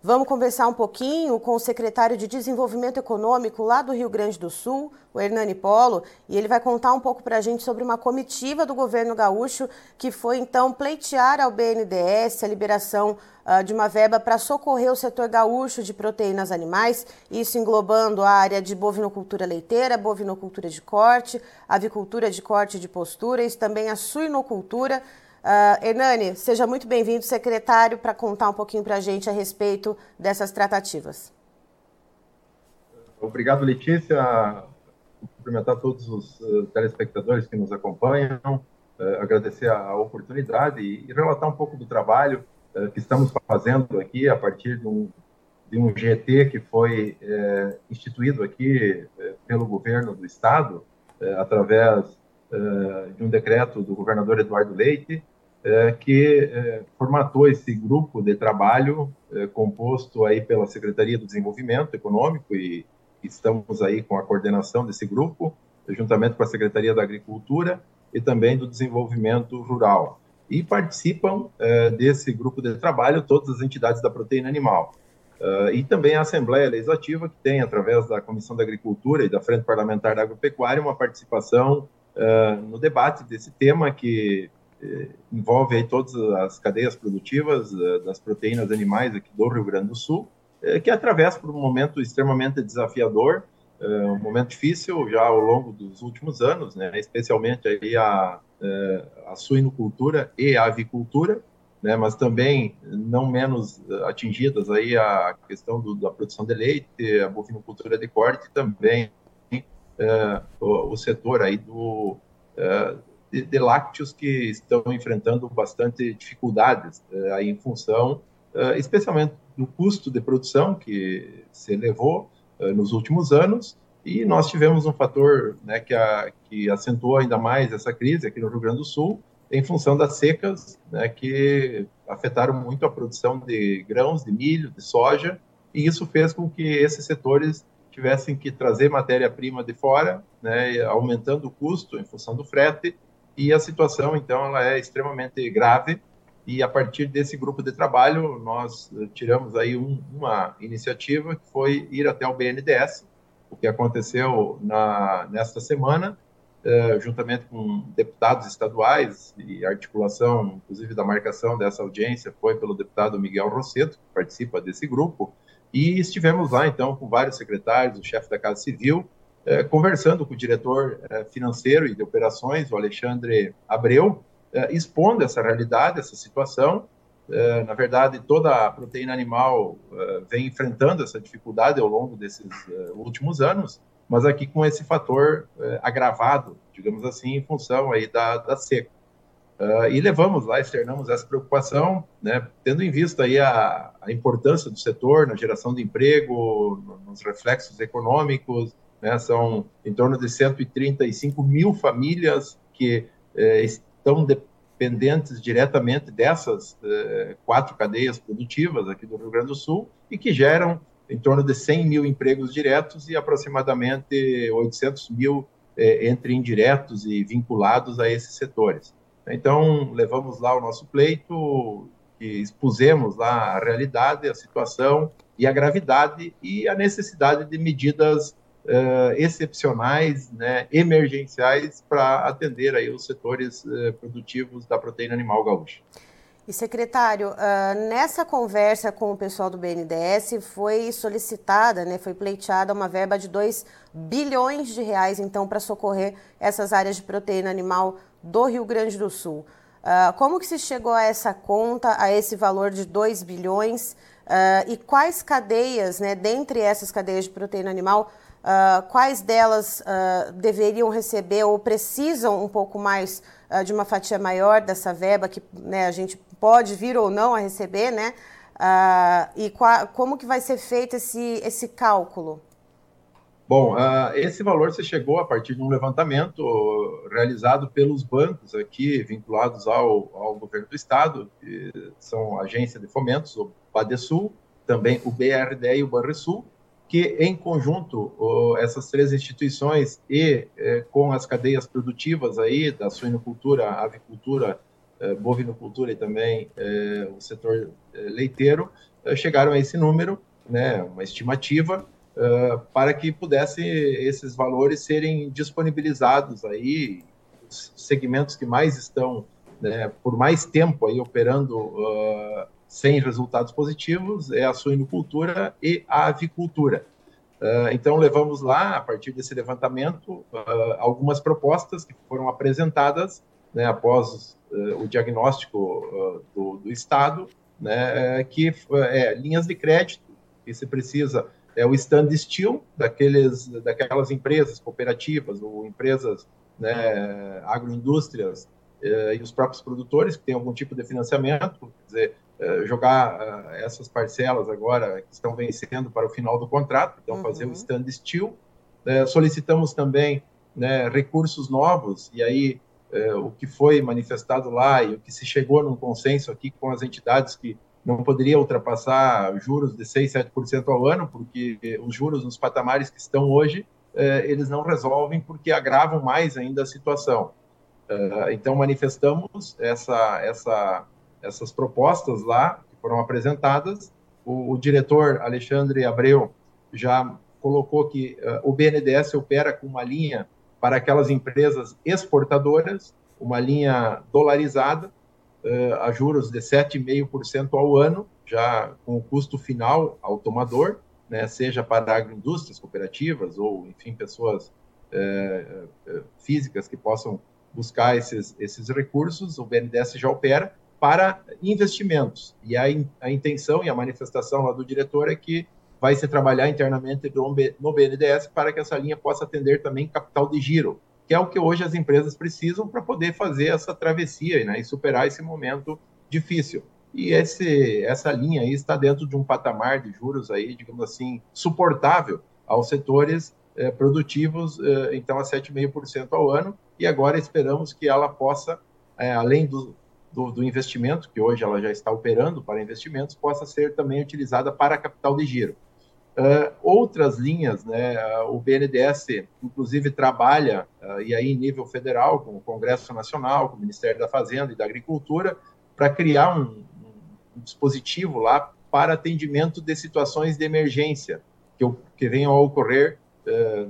Vamos conversar um pouquinho com o secretário de Desenvolvimento Econômico lá do Rio Grande do Sul, o Hernani Polo, e ele vai contar um pouco para a gente sobre uma comitiva do governo gaúcho que foi então pleitear ao BNDES a liberação uh, de uma verba para socorrer o setor gaúcho de proteínas animais, isso englobando a área de bovinocultura leiteira, bovinocultura de corte, avicultura de corte de postura e também a suinocultura. Uh, Hernani, seja muito bem-vindo, secretário, para contar um pouquinho para a gente a respeito dessas tratativas. Obrigado, Letícia. Cumprimentar todos os uh, telespectadores que nos acompanham, uh, agradecer a, a oportunidade e, e, relatar um pouco do trabalho uh, que estamos fazendo aqui a partir de um, de um GT que foi instituído aqui pelo governo do estado, através de um decreto do governador Eduardo Leite, que formatou esse grupo de trabalho composto aí pela Secretaria do Desenvolvimento Econômico e estamos aí com a coordenação desse grupo, juntamente com a Secretaria da Agricultura e também do Desenvolvimento Rural. E participam desse grupo de trabalho todas as entidades da proteína animal. Uh, e também a Assembleia Legislativa, que tem, através da Comissão da Agricultura e da Frente Parlamentar da Agropecuária, uma participação uh, no debate desse tema que envolve aí todas as cadeias produtivas das proteínas animais aqui do Rio Grande do Sul que atravessa por um momento extremamente desafiador, é, um momento difícil já ao longo dos últimos anos, né, especialmente aí a, a suinocultura e a avicultura, né, mas também não menos atingidas aí a questão do, da produção de leite, a bovinocultura de corte também é, o, o, setor aí do é, de, de, lácteos que estão enfrentando bastante dificuldades é, aí em função especialmente do custo de produção que se elevou uh, nos últimos anos, e nós tivemos um fator né, que, a, que acentuou ainda mais essa crise aqui no Rio Grande do Sul, em função das secas, né, que afetaram muito a produção de grãos, de milho, de soja, e isso fez com que esses setores tivessem que trazer matéria-prima de fora, né, aumentando o custo em função do frete, e a situação, então, ela é extremamente grave, e a partir desse grupo de trabalho nós eh, tiramos aí um, uma iniciativa que foi ir até o BNDES, o que aconteceu na nesta semana, uh, juntamente com deputados estaduais e articulação, inclusive da marcação dessa audiência foi pelo deputado Miguel Rosseto, que participa desse grupo, e estivemos lá então com vários secretários, o chefe da Casa Civil, uh, conversando com o diretor uh, financeiro e de operações, o Alexandre Abreu, eh, expondo essa realidade, essa situação. Eh, na verdade, toda a proteína animal eh, vem enfrentando essa dificuldade ao longo desses últimos anos, mas aqui com esse fator agravado, digamos assim, em função aí da, da seca. Uh, e levamos lá, externamos essa preocupação, né, tendo em vista aí a, a, importância do setor na geração de emprego, nos reflexos econômicos, né, são em torno de 135 mil famílias que eh, estão dependentes diretamente dessas eh, quatro cadeias produtivas aqui do Rio Grande do Sul e que geram em torno de 100 mil empregos diretos e aproximadamente 800 mil eh, entre indiretos e vinculados a esses setores. Então, levamos lá o nosso pleito, expusemos lá a realidade, a situação e a gravidade e a necessidade de medidas uh, excepcionais, né, emergenciais, para atender aí os setores uh, produtivos da proteína animal gaúcha. E secretário, uh, nessa conversa com o pessoal do BNDES foi solicitada, né, foi pleiteada uma verba de 2 bilhões de reais, então, para socorrer essas áreas de proteína animal do Rio Grande do Sul. Uh, como que se chegou a essa conta, a esse valor de 2 bilhões? Uh, e quais cadeias, né, dentre essas cadeias de proteína animal, Uh, quais delas deveriam receber ou precisam um pouco mais de uma fatia maior dessa verba que né, a gente pode vir ou não a receber, né? e como que vai ser feito esse, esse cálculo? Bom, esse valor se chegou a partir de um levantamento realizado pelos bancos aqui vinculados ao, ao governo do estado, que são a agência de fomentos, o Badesul, também o BRD e o Banrisul, que, em conjunto, essas três instituições e é, com as cadeias produtivas aí da suinocultura, avicultura, é, bovinocultura e também é, o setor leiteiro, chegaram a esse número, né, uma estimativa, para que pudesse esses valores serem disponibilizados aí, os segmentos que mais estão né, por mais tempo aí operando uh, sem resultados positivos é a suinocultura e a avicultura. Uh, então, levamos lá, a partir desse levantamento, uh, algumas propostas que foram apresentadas né, após uh, o diagnóstico do, do, Estado, né, que é linhas de crédito que se precisa é o stand still daqueles daquelas empresas cooperativas ou empresas né, agroindústrias e os próprios produtores que têm algum tipo de financiamento, quer dizer, eh, jogar uh, essas parcelas agora que estão vencendo para o final do contrato, então uhum. fazer o stand still. Uh, solicitamos também né, recursos novos, e aí uh, o que foi manifestado lá e o que se chegou num consenso aqui com as entidades que não poderia ultrapassar juros de 6, 7% ao ano, porque os juros nos patamares que estão hoje, eles não resolvem porque agravam mais ainda a situação. então, manifestamos essa, essa essas propostas lá que foram apresentadas. O, o diretor Alexandre Abreu já colocou que uh, o BNDES opera com uma linha para aquelas empresas exportadoras, uma linha dolarizada, a juros de 7,5% ao ano, já com o custo final ao tomador, né, seja para agroindústrias, cooperativas ou, enfim, pessoas uh, físicas que possam buscar esses, esses recursos, o BNDES já opera, para investimentos. E a, a intenção e a manifestação lá do diretor é que vai se trabalhar internamente no BNDES para que essa linha possa atender também capital de giro, que é o que hoje as empresas precisam para poder fazer essa travessia né, e superar esse momento difícil. E esse, essa linha aí está dentro de um patamar de juros aí, digamos assim, suportável aos setores eh, produtivos, eh, então a 7,5% ao ano, e agora esperamos que ela possa, eh, além do, do, do, investimento, que hoje ela já está operando para investimentos, possa ser também utilizada para capital de giro. Uh, outras linhas, né, uh, o BNDES, inclusive, trabalha, uh, e aí em nível federal, com o Congresso Nacional, com o Ministério da Fazenda e da Agricultura, para criar um, um, dispositivo lá para atendimento de situações de emergência que, que venham a ocorrer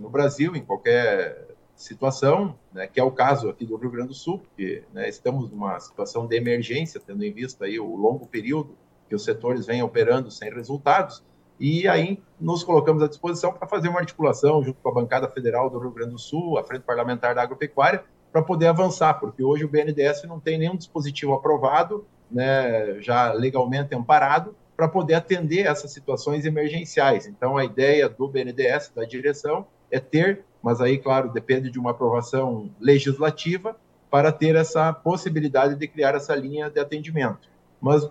no Brasil, em qualquer situação, né, que é o caso aqui do Rio Grande do Sul, porque né, estamos numa situação de emergência, tendo em vista aí o longo período que os setores vêm operando sem resultados, e aí nos colocamos à disposição para fazer uma articulação junto com a bancada federal do Rio Grande do Sul, a Frente Parlamentar da Agropecuária, para poder avançar, porque hoje o BNDES não tem nenhum dispositivo aprovado, né, já legalmente amparado, para poder atender essas situações emergenciais. Então, a ideia do BNDES, da direção, é ter mas aí, claro, depende de uma aprovação legislativa para ter essa possibilidade de criar essa linha de atendimento. Mas,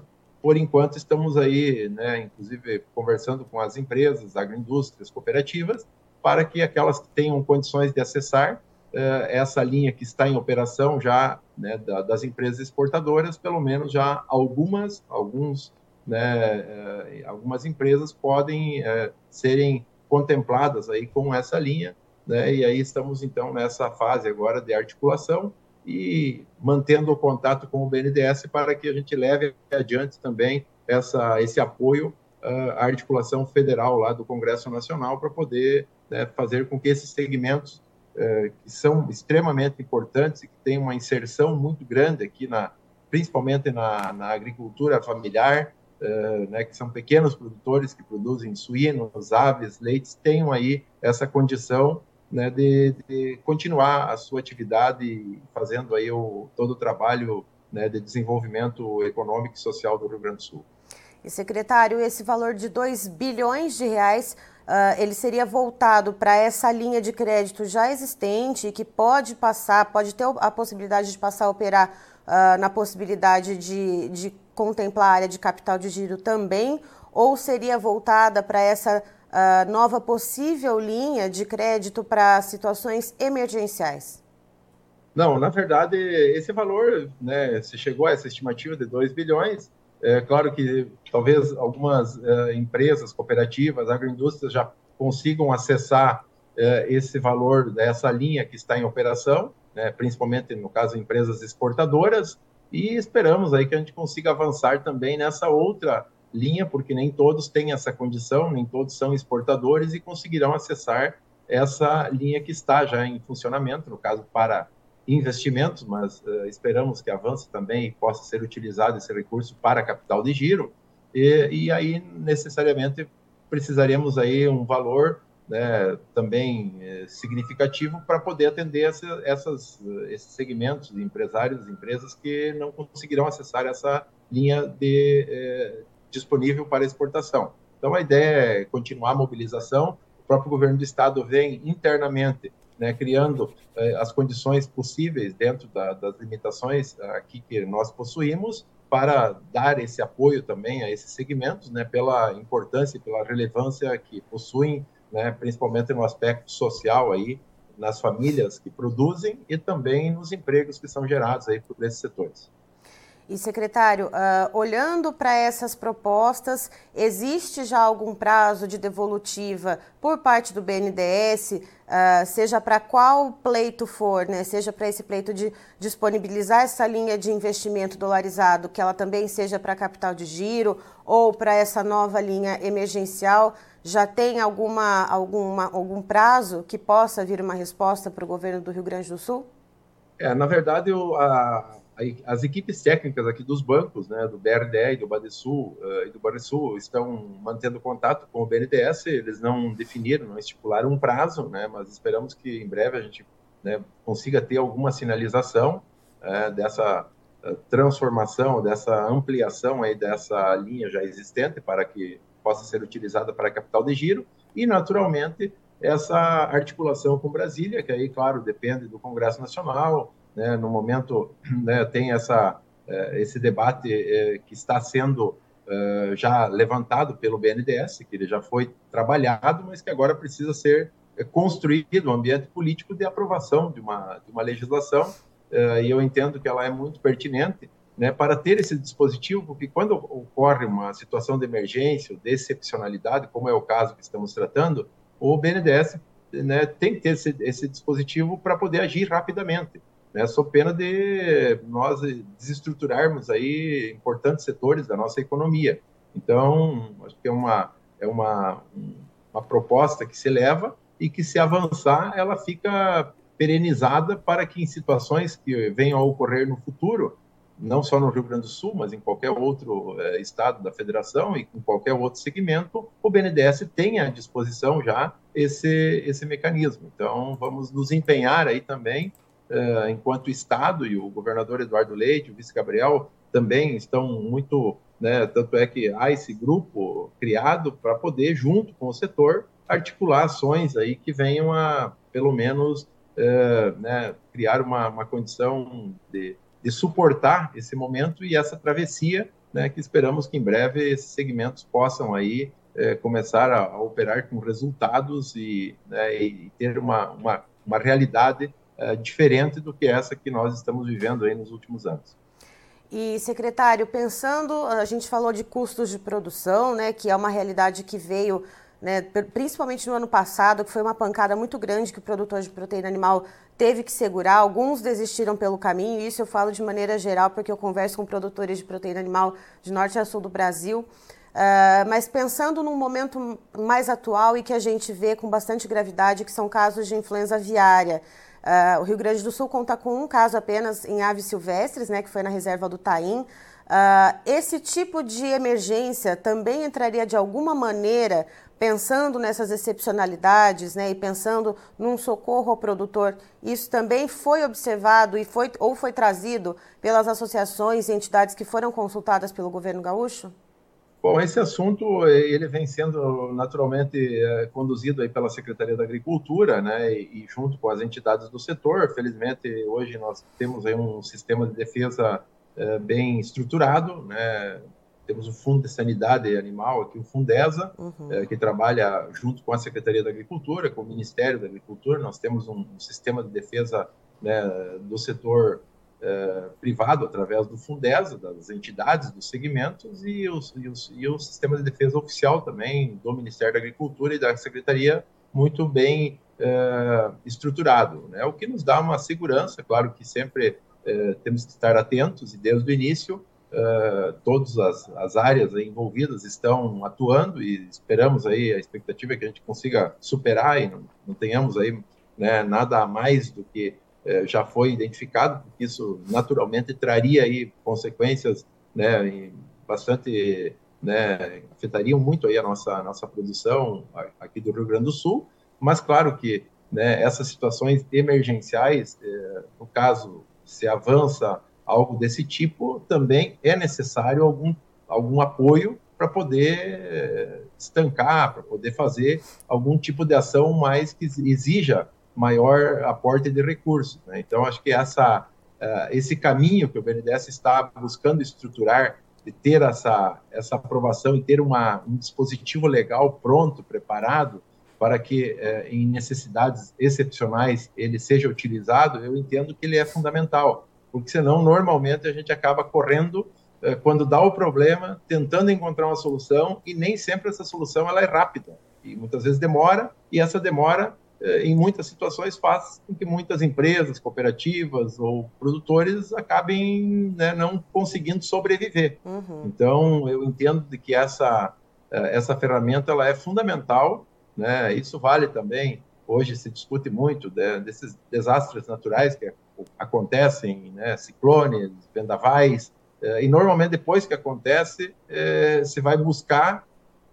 por enquanto, estamos aí, né, inclusive, conversando com as empresas, agroindústrias, cooperativas, para que aquelas que tenham condições de acessar eh, essa linha que está em operação já né, da, das empresas exportadoras, pelo menos já algumas, alguns, né, eh, algumas empresas podem eh, serem contempladas aí com essa linha né? E aí estamos então nessa fase agora de articulação e mantendo o contato com o BNDES para que a gente leve adiante também essa, esse apoio uh, à articulação federal lá do Congresso Nacional para poder né, fazer com que esses segmentos uh, que são extremamente importantes e que têm uma inserção muito grande aqui na principalmente na, na agricultura familiar, uh, né, que são pequenos produtores que produzem suínos, aves, leites, tenham aí essa condição né, de, de, continuar a sua atividade fazendo aí o, todo o trabalho né, de desenvolvimento econômico e social do Rio Grande do Sul. E secretário, esse valor de 2 bilhões de reais, uh, ele seria voltado para essa linha de crédito já existente que pode passar, pode ter a possibilidade de passar a operar uh, na possibilidade de, de contemplar a área de capital de giro também, ou seria voltada para essa uh, nova possível linha de crédito para situações emergenciais? Não, na verdade, esse valor, né, se chegou a essa estimativa de 2 bilhões, é claro que talvez algumas uh, empresas, cooperativas, agroindústrias já consigam acessar eh, esse valor dessa linha que está em operação, né, principalmente no caso empresas exportadoras, e esperamos aí que a gente consiga avançar também nessa outra linha, porque nem todos têm essa condição, nem todos são exportadores e conseguirão acessar essa linha que está já em funcionamento, no caso para investimentos, mas uh, esperamos que avance também e possa ser utilizado esse recurso para capital de giro, e, e aí necessariamente precisaremos aí um valor né, também eh, significativo para poder atender essa, essas, esses segmentos de empresários, empresas que não conseguirão acessar essa linha de, eh, disponível para exportação. Então, a ideia é continuar a mobilização. O próprio governo do estado vem internamente né, criando eh, as condições possíveis dentro da, das limitações aqui que nós possuímos para dar esse apoio também a esses segmentos, né, pela importância e pela relevância que possuem, né, principalmente no aspecto social aí, nas famílias que produzem e também nos empregos que são gerados aí por esses setores. E, secretário, uh, olhando para essas propostas, existe já algum prazo de devolutiva por parte do BNDES, uh, ah, seja para qual pleito for, né? seja para esse pleito de disponibilizar essa linha de investimento dolarizado, que ela também seja para capital de giro, ou para essa nova linha emergencial, já tem alguma, alguma, algum prazo que possa vir uma resposta para o governo do Rio Grande do Sul? É, na verdade, o, a, as equipes técnicas aqui dos bancos, né, do BRDE e do Badesul uh, e do Badesul estão mantendo contato com o BNDES, eles não definiram, não estipularam um prazo, né, mas esperamos que em breve a gente né, consiga ter alguma sinalização uh, dessa uh, transformação, dessa ampliação aí dessa linha já existente para que possa ser utilizada para capital de giro e, naturalmente, essa articulação com Brasília, que aí, claro, depende do Congresso Nacional, né, no momento né, tem essa, é, esse debate é, que está sendo é, já levantado pelo BNDES, que ele já foi trabalhado, mas que agora precisa ser construído um ambiente político de aprovação de uma, de uma legislação, e eu entendo que ela é muito pertinente né, para ter esse dispositivo, porque quando ocorre uma situação de emergência, de excepcionalidade, como é o caso que estamos tratando, o BNDES né, tem que ter esse, esse dispositivo para poder agir rapidamente né, sob pena de nós desestruturarmos aí importantes setores da nossa economia. Então, acho que é uma, é uma, uma proposta que se leva e que, se avançar, ela fica perenizada para que em situações que venham a ocorrer no futuro, não só no Rio Grande do Sul, mas em qualquer outro é, estado da federação e em qualquer outro segmento, o BNDES tenha à disposição já esse, esse mecanismo. Então, vamos nos empenhar aí também uh, enquanto Estado, e o governador Eduardo Leite, o vice Gabriel, também estão muito, né, tanto é que há esse grupo criado para poder, junto com o setor, articular ações aí que venham a, pelo menos, uh, né, criar uma, uma condição de, de suportar esse momento e essa travessia, né, que esperamos que em breve esses segmentos possam aí eh, começar a, a, operar com resultados e, né, e ter uma, uma, uma realidade é, diferente do que essa que nós estamos vivendo aí nos últimos anos. E, secretário, pensando, a gente falou de custos de produção, né, que é uma realidade que veio, né, principalmente no ano passado, que foi uma pancada muito grande que o produtor de proteína animal teve que segurar. Alguns desistiram pelo caminho, isso eu falo de maneira geral, porque eu converso com produtores de proteína animal de norte a sul do Brasil. Uh, mas pensando num momento mais atual e que a gente vê com bastante gravidade, que são casos de influenza aviária. Uh, o Rio Grande do Sul conta com um caso apenas em aves silvestres, né, que foi na reserva do Taim. Uh, esse tipo de emergência também entraria de alguma maneira, pensando nessas excepcionalidades né, e pensando num socorro ao produtor. Isso também foi observado e foi, ou foi trazido pelas associações e entidades que foram consultadas pelo governo gaúcho? Bom, esse assunto ele vem sendo naturalmente é, conduzido aí pela Secretaria da Agricultura, né, e, e, junto com as entidades do setor. Felizmente hoje nós temos aí um sistema de defesa é, bem estruturado, né. Temos o Fundo de Sanidade Animal aqui, o Fundesa, uhum. é, que trabalha junto com a Secretaria da Agricultura, com o Ministério da Agricultura. Nós temos um, um sistema de defesa né, do setor é, privado através do Fundesa, das entidades, dos segmentos e, os, e, os, e o sistema de defesa oficial também do Ministério da Agricultura e da Secretaria muito bem é, estruturado, né? o que nos dá uma segurança, claro que sempre é, temos que estar atentos e desde o início é, todas as, as, áreas envolvidas estão atuando e esperamos aí, a expectativa é que a gente consiga superar e não, não tenhamos aí né, nada a mais do que já foi identificado, porque isso naturalmente traria aí consequências né, bastante, né, afetariam muito aí a nossa, nossa produção aqui do Rio Grande do Sul, mas claro que né, essas situações emergenciais, é, no caso, se avança algo desse tipo, também é necessário algum, algum apoio para poder é, estancar, para poder fazer algum tipo de ação mais que exija maior aporte de recursos. Né? Então, acho que essa, uh, esse caminho que o BNDES está buscando estruturar, de ter essa, essa aprovação e ter uma, um dispositivo legal pronto, preparado, para que uh, em necessidades excepcionais ele seja utilizado, eu entendo que ele é fundamental, porque senão, normalmente, a gente acaba correndo uh, quando dá o problema, tentando encontrar uma solução, e nem sempre essa solução ela é rápida, e muitas vezes demora, e essa demora em muitas situações faz com que muitas empresas, cooperativas ou produtores acabem né, não conseguindo sobreviver. Uhum. Então, eu entendo de que essa, é, essa ferramenta ela é fundamental, né? isso vale também, hoje se discute muito de, desses desastres naturais que acontecem, né? ciclones, vendavais, é, e normalmente depois que acontece, é, se vai buscar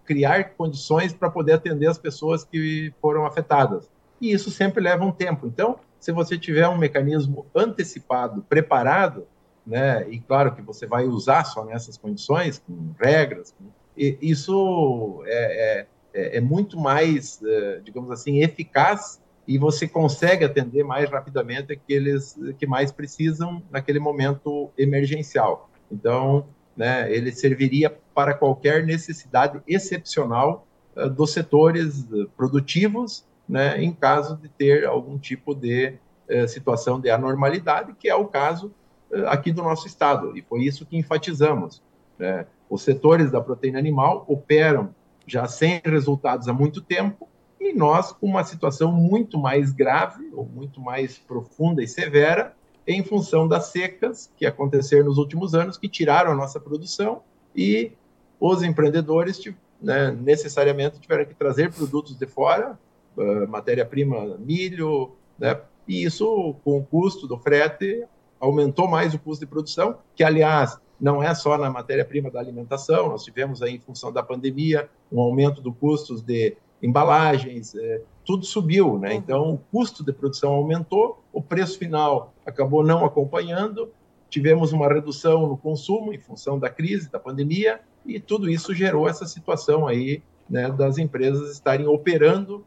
criar condições para poder atender as pessoas que foram afetadas e isso sempre leva um tempo. Então, se você tiver um mecanismo antecipado, preparado, né, e claro que você vai usar só nessas condições, com regras, com, isso é, é, é, muito mais, é, digamos assim, eficaz e você consegue atender mais rapidamente aqueles que mais precisam naquele momento emergencial. Então, né, ele serviria para qualquer necessidade excepcional uh, dos setores produtivos né, em caso de ter algum tipo de eh, situação de anormalidade, que é o caso eh, aqui do nosso estado, e foi isso que enfatizamos. Né? Os setores da proteína animal operam já sem resultados há muito tempo, e nós com uma situação muito mais grave, ou muito mais profunda e severa, em função das secas que aconteceram nos últimos anos, que tiraram a nossa produção, e os empreendedores né, necessariamente tiveram que trazer produtos de fora, uh, matéria-prima milho, né? E isso, com o custo do frete, aumentou mais o custo de produção, que, aliás, não é só na matéria-prima da alimentação, nós tivemos aí, em função da pandemia, um aumento do custos de embalagens, é, tudo subiu, né? Uhum. Então, o custo de produção aumentou, o preço final acabou não acompanhando, tivemos uma redução no consumo em função da crise, da pandemia, e tudo isso gerou essa situação aí, né, das empresas estarem operando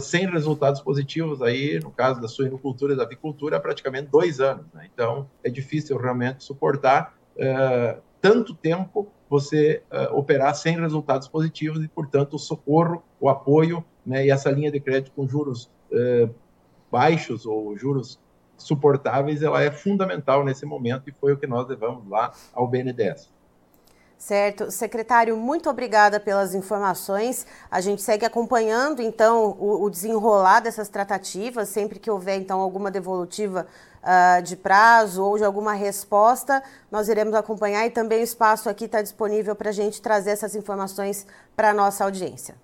sem resultados positivos aí, no caso da suinocultura e da avicultura, há praticamente dois anos. Né? Então, é difícil realmente suportar uh, tanto tempo você uh, operar sem resultados positivos e, portanto, o socorro, o apoio né, e essa linha de crédito com juros baixos ou juros suportáveis, ela é fundamental nesse momento e foi o que nós levamos lá ao BNDES. Certo. Secretário, muito obrigada pelas informações. A gente segue acompanhando, então, o, o desenrolar dessas tratativas. Sempre que houver, então, alguma devolutiva uh, de prazo ou de alguma resposta, nós iremos acompanhar e também o espaço aqui está disponível para a gente trazer essas informações para a nossa audiência.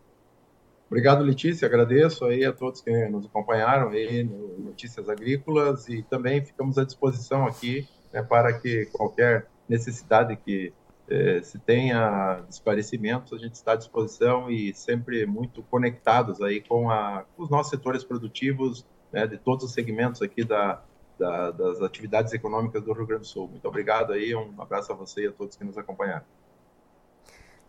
Obrigado, Letícia. Agradeço aí a todos que nos acompanharam aí no Notícias Agrícolas e também ficamos à disposição aqui né, para que qualquer necessidade que é, se tenha esclarecimentos, a gente está à disposição e sempre muito conectados aí com, a, com os nossos setores produtivos, né, de todos os segmentos aqui da, da, das atividades econômicas do Rio Grande do Sul. Muito obrigado aí, um abraço a você e a todos que nos acompanharam.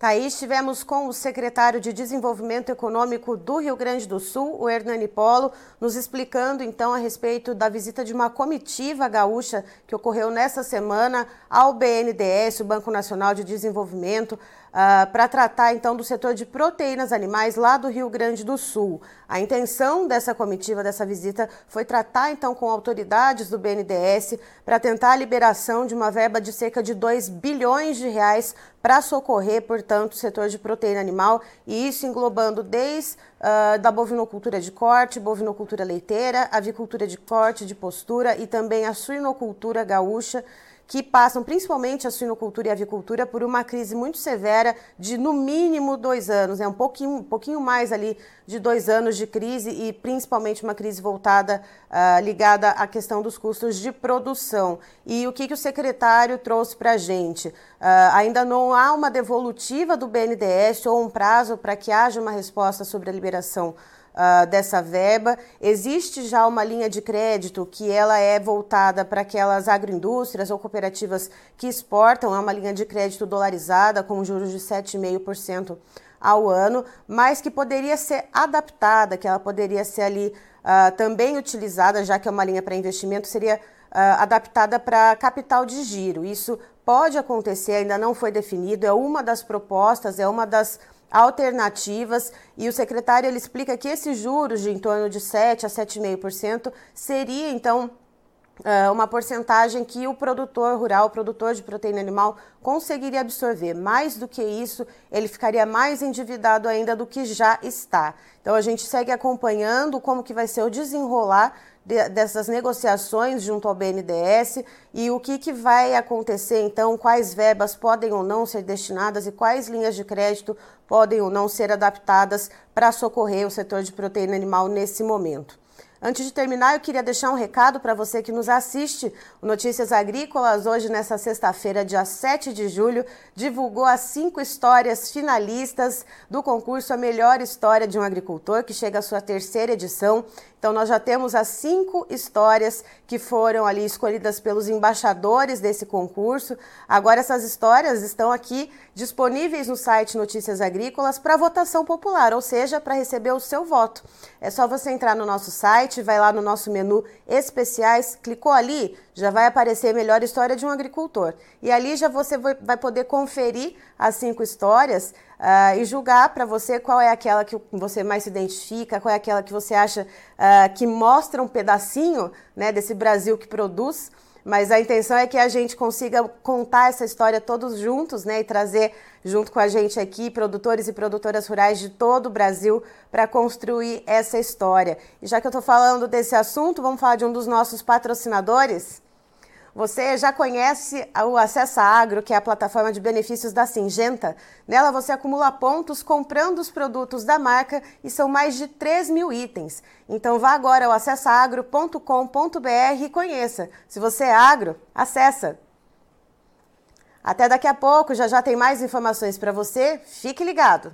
Aí, estivemos com o secretário de Desenvolvimento Econômico do Rio Grande do Sul, o Hernani Polo, nos explicando então a respeito da visita de uma comitiva gaúcha que ocorreu nessa semana ao BNDES, o Banco Nacional de Desenvolvimento, uh, para tratar então do setor de proteínas animais lá do Rio Grande do Sul. A intenção dessa comitiva, dessa visita, foi tratar então com autoridades do BNDES para tentar a liberação de uma verba de cerca de 2 bilhões de reais para socorrer, portanto, o setor de proteína animal, e isso englobando desde uh, da bovinocultura de corte, bovinocultura leiteira, avicultura de corte, de postura e também a suinocultura gaúcha que passam, principalmente a suinocultura e a avicultura, por uma crise muito severa de no mínimo dois anos, é né? um pouquinho, um pouquinho mais ali de dois anos de crise e principalmente uma crise voltada, uh, ligada à questão dos custos de produção. E o que, que o secretário trouxe para a gente? Uh, ainda não há uma devolutiva do BNDES ou um prazo para que haja uma resposta sobre a liberação uh, dessa verba. Existe já uma linha de crédito que ela é voltada para aquelas agroindústrias ou cooperativas que exportam, é uma linha de crédito dolarizada com juros de 7,5% ao ano, mas que poderia ser adaptada, que ela poderia ser ali uh, também utilizada, já que é uma linha para investimento, seria uh, adaptada para capital de giro. Isso pode acontecer, ainda não foi definido, é uma das propostas, é uma das alternativas e o secretário ele explica que esses juros de em torno de 7 a 7,5% seria então uma porcentagem que o produtor rural, o produtor de proteína animal conseguiria absorver. Mais do que isso, ele ficaria mais endividado ainda do que já está. Então a gente segue acompanhando como que vai ser o desenrolar de, dessas negociações junto ao BNDES e o que, que vai acontecer então, quais verbas podem ou não ser destinadas e quais linhas de crédito podem ou não ser adaptadas para socorrer o setor de proteína animal nesse momento. Antes de terminar, eu queria deixar um recado para você que nos assiste. O Notícias Agrícolas, hoje, nessa sexta-feira, dia 7 de julho, divulgou as cinco histórias finalistas do concurso A Melhor História de um Agricultor, que chega à sua terceira edição. Então, nós já temos as cinco histórias que foram ali escolhidas pelos embaixadores desse concurso. Agora, essas histórias estão aqui disponíveis no site Notícias Agrícolas para votação popular, ou seja, para receber o seu voto. É só você entrar no nosso site, vai lá no nosso menu especiais, clicou ali, já vai aparecer Melhor História de um Agricultor. E ali já você vai poder conferir as cinco histórias uh, e julgar para você qual é aquela que você mais se identifica, qual é aquela que você acha uh, que mostra um pedacinho né, desse Brasil que produz. Mas a intenção é que a gente consiga contar essa história todos juntos, né, e trazer junto com a gente aqui produtores e produtoras rurais de todo o Brasil para construir essa história. E já que eu estou falando desse assunto, vamos falar de um dos nossos patrocinadores. Você já conhece o Acessa Agro, que é a plataforma de benefícios da Singenta? Nela você acumula pontos comprando os produtos da marca e são mais de 3 mil itens. Então vá agora ao acessaagro.com.br e conheça. Se você é agro, acessa! Até daqui a pouco, já já tem mais informações para você. Fique ligado!